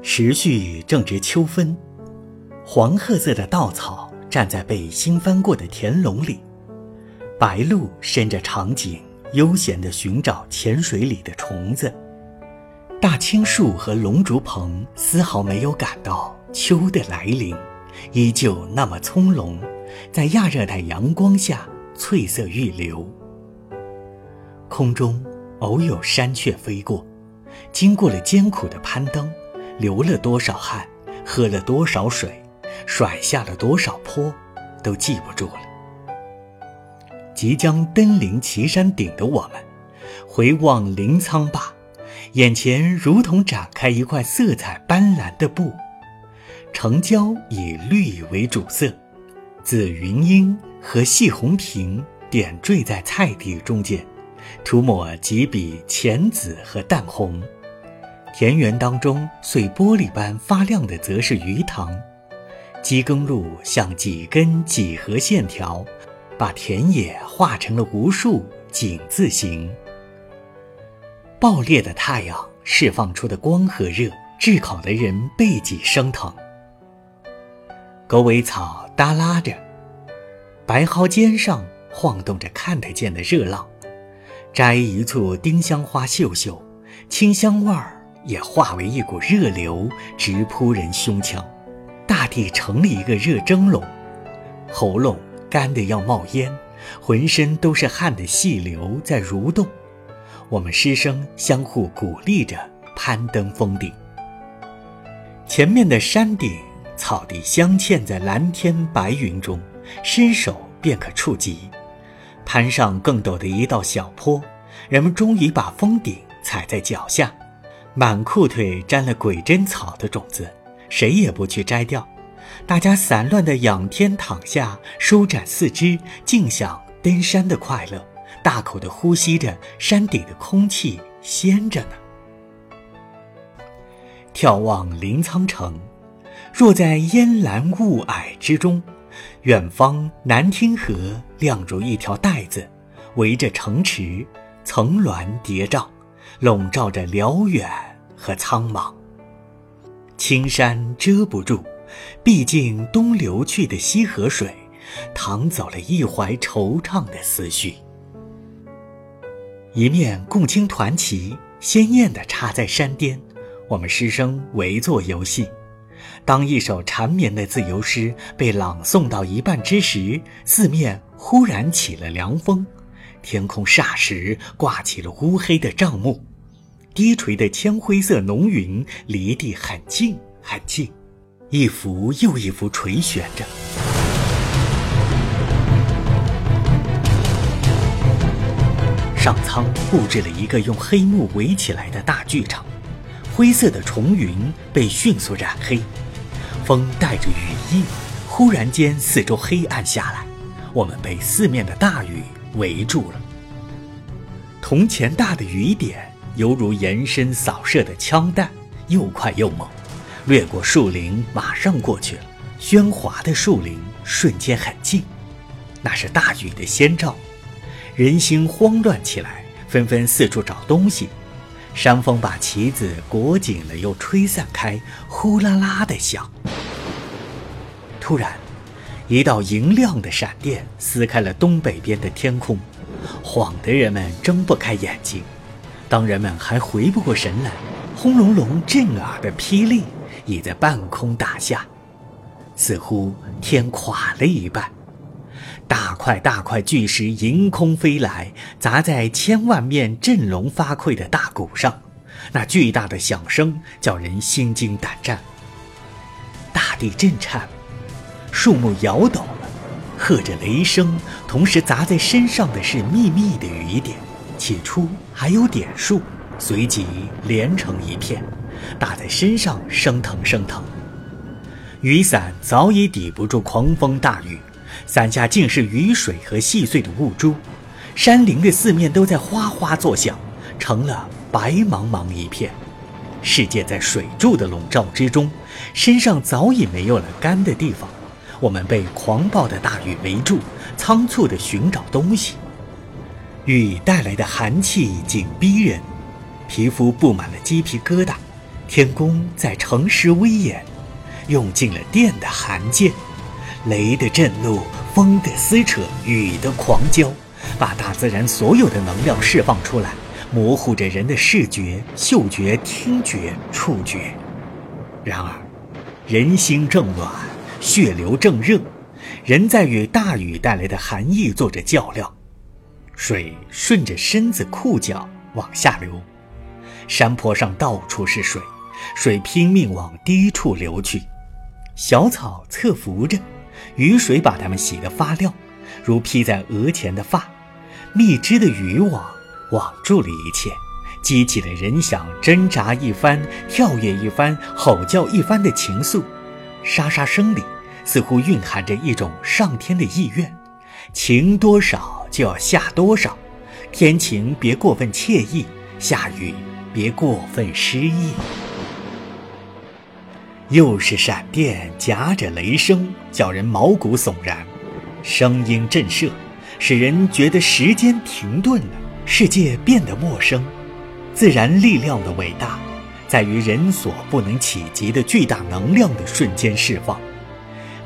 时序正值秋分，黄褐色的稻草站在被新翻过的田垄里，白鹭伸着长颈，悠闲地寻找浅水里的虫子。大青树和龙竹棚丝毫没有感到秋的来临，依旧那么葱茏，在亚热带阳光下翠色欲流。空中偶有山雀飞过，经过了艰苦的攀登。流了多少汗，喝了多少水，甩下了多少坡，都记不住了。即将登临岐山顶的我们，回望临沧坝，眼前如同展开一块色彩斑斓的布。城郊以绿为主色，紫云英和细红萍点缀在菜地中间，涂抹几笔浅紫和淡红。田园当中，碎玻璃般发亮的，则是鱼塘。机耕路像几根几何线条，把田野画成了无数井字形。爆裂的太阳释放出的光和热，炙烤的人背脊生疼。狗尾草耷拉着，白蒿尖上晃动着看得见的热浪。摘一簇丁香花嗅嗅，清香味儿。也化为一股热流，直扑人胸腔。大地成了一个热蒸笼，喉咙干得要冒烟，浑身都是汗的细流在蠕动。我们师生相互鼓励着攀登峰顶。前面的山顶，草地镶嵌在蓝天白云中，伸手便可触及。攀上更陡的一道小坡，人们终于把峰顶踩在脚下。满裤腿沾了鬼针草的种子，谁也不去摘掉。大家散乱地仰天躺下，舒展四肢，尽享登山的快乐，大口地呼吸着山顶的空气，鲜着呢。眺望临沧城，若在烟岚雾霭之中，远方南汀河亮如一条带子，围着城池，层峦叠嶂，笼罩着辽远。和苍茫，青山遮不住，毕竟东流去的西河水，淌走了一怀惆怅的思绪。一面共青团旗鲜艳地插在山巅，我们师生围坐游戏。当一首缠绵的自由诗被朗诵到一半之时，四面忽然起了凉风，天空霎时挂起了乌黑的帐幕。低垂的铅灰色浓云离地很近很近，一幅又一幅垂悬着。上苍布置了一个用黑幕围起来的大剧场，灰色的重云被迅速染黑，风带着雨意，忽然间四周黑暗下来，我们被四面的大雨围住了。铜钱大的雨点。犹如延伸扫射的枪弹，又快又猛，掠过树林，马上过去了。喧哗的树林瞬间很静，那是大雨的先兆。人心慌乱起来，纷纷四处找东西。山风把旗子裹紧了，又吹散开，呼啦啦的响。突然，一道银亮的闪电撕开了东北边的天空，晃得人们睁不开眼睛。当人们还回不过神来，轰隆隆震耳的霹雳已在半空打下，似乎天垮了一半。大块大块巨石迎空飞来，砸在千万面振聋发聩的大鼓上，那巨大的响声叫人心惊胆战。大地震颤，树木摇抖了，和着雷声，同时砸在身上的是密密的雨点。起初还有点数，随即连成一片，打在身上生疼生疼。雨伞早已抵不住狂风大雨，伞下尽是雨水和细碎的雾珠，山林的四面都在哗哗作响，成了白茫茫一片。世界在水柱的笼罩之中，身上早已没有了干的地方。我们被狂暴的大雨围住，仓促地寻找东西。雨带来的寒气紧逼人，皮肤布满了鸡皮疙瘩，天宫在诚实威严，用尽了电的寒剑，雷的震怒，风的撕扯，雨的狂浇，把大自然所有的能量释放出来，模糊着人的视觉、嗅觉、听觉、触觉。然而，人心正暖，血流正热，人在与大雨带来的寒意做着较量。水顺着身子裤脚往下流，山坡上到处是水。水拼命往低处流去，小草侧伏着，雨水把它们洗得发亮，如披在额前的发。密织的渔网网住了一切，激起了人想挣扎一番、跳跃一番、吼叫一番的情愫。沙沙声里，似乎蕴含着一种上天的意愿：情多少就要下多少，天晴别过分惬意，下雨别过分失意。又是闪电夹着雷声，叫人毛骨悚然；声音震慑，使人觉得时间停顿了，世界变得陌生。自然力量的伟大，在于人所不能企及的巨大能量的瞬间释放。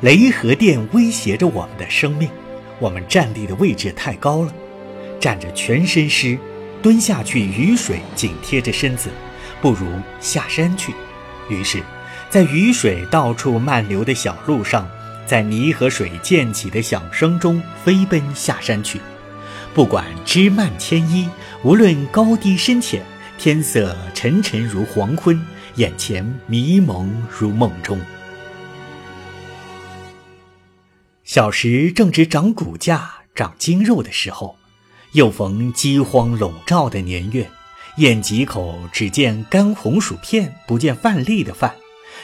雷和电威胁着我们的生命，我们站立的位置太高了，站着全身湿，蹲下去雨水紧贴着身子，不如下山去。于是。在雨水到处漫流的小路上，在泥和水溅起的响声中飞奔下山去。不管枝蔓牵衣，无论高低深浅，天色沉沉如黄昏，眼前迷蒙如梦中。小时正值长骨架、长筋肉的时候，又逢饥荒笼罩的年月，咽几口，只见干红薯片，不见饭粒的饭。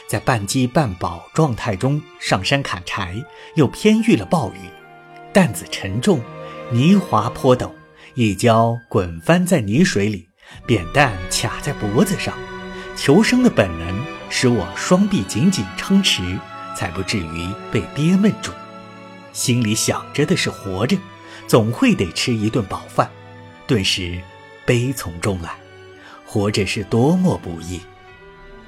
在半饥半饱状态中上山砍柴，又偏遇了暴雨，担子沉重，泥滑坡陡，一跤滚翻在泥水里，扁担卡在脖子上。求生的本能使我双臂紧紧撑持，才不至于被憋闷住。心里想着的是活着，总会得吃一顿饱饭。顿时悲从中来，活着是多么不易。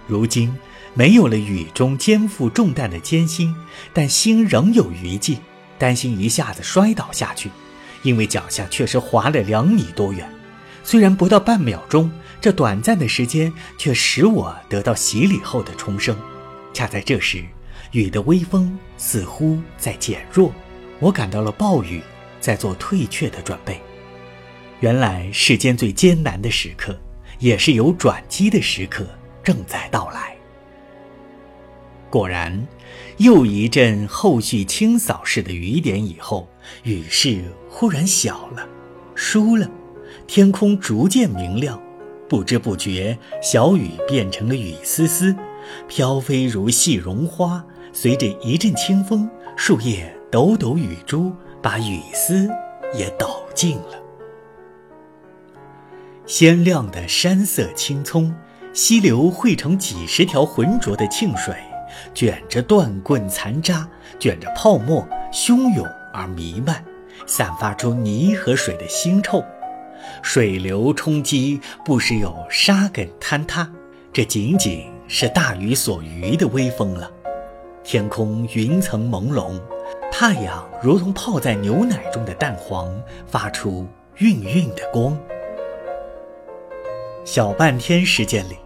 如今。没有了雨中肩负重担的艰辛，但心仍有余悸，担心一下子摔倒下去，因为脚下确实滑了两米多远。虽然不到半秒钟，这短暂的时间却使我得到洗礼后的重生。恰在这时，雨的微风似乎在减弱，我感到了暴雨在做退却的准备。原来世间最艰难的时刻，也是有转机的时刻正在到来。果然，又一阵后续清扫式的雨点以后，雨势忽然小了，疏了，天空逐渐明亮，不知不觉，小雨变成了雨丝丝，飘飞如细绒花。随着一阵清风，树叶抖抖雨珠，把雨丝也抖尽了。鲜亮的山色青葱，溪流汇成几十条浑浊的沁水。卷着断棍残渣，卷着泡沫，汹涌而弥漫，散发出泥和水的腥臭。水流冲击，不时有沙埂坍塌。这仅仅是大雨所余的微风了。天空云层朦胧，太阳如同泡在牛奶中的蛋黄，发出晕晕的光。小半天时间里，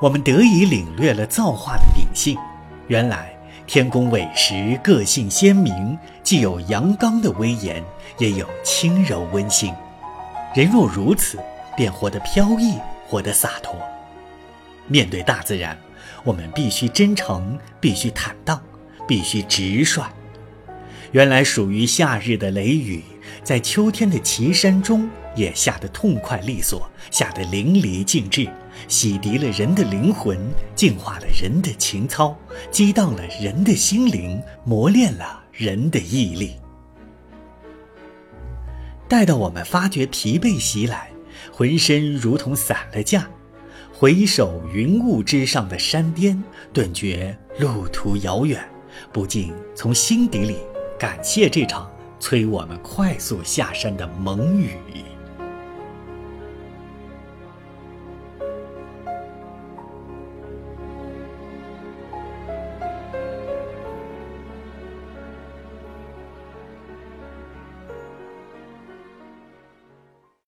我们得以领略了造化的秉性。原来天宫伟石个性鲜明，既有阳刚的威严，也有轻柔温馨。人若如此，便活得飘逸，活得洒脱。面对大自然，我们必须真诚，必须坦荡，必须直率。原来属于夏日的雷雨，在秋天的岐山中也下得痛快利索，下得淋漓尽致。洗涤了人的灵魂，净化了人的情操，激荡了人的心灵，磨练了人的毅力。待到我们发觉疲惫袭来，浑身如同散了架，回首云雾之上的山巅，顿觉路途遥远，不禁从心底里感谢这场催我们快速下山的蒙雨。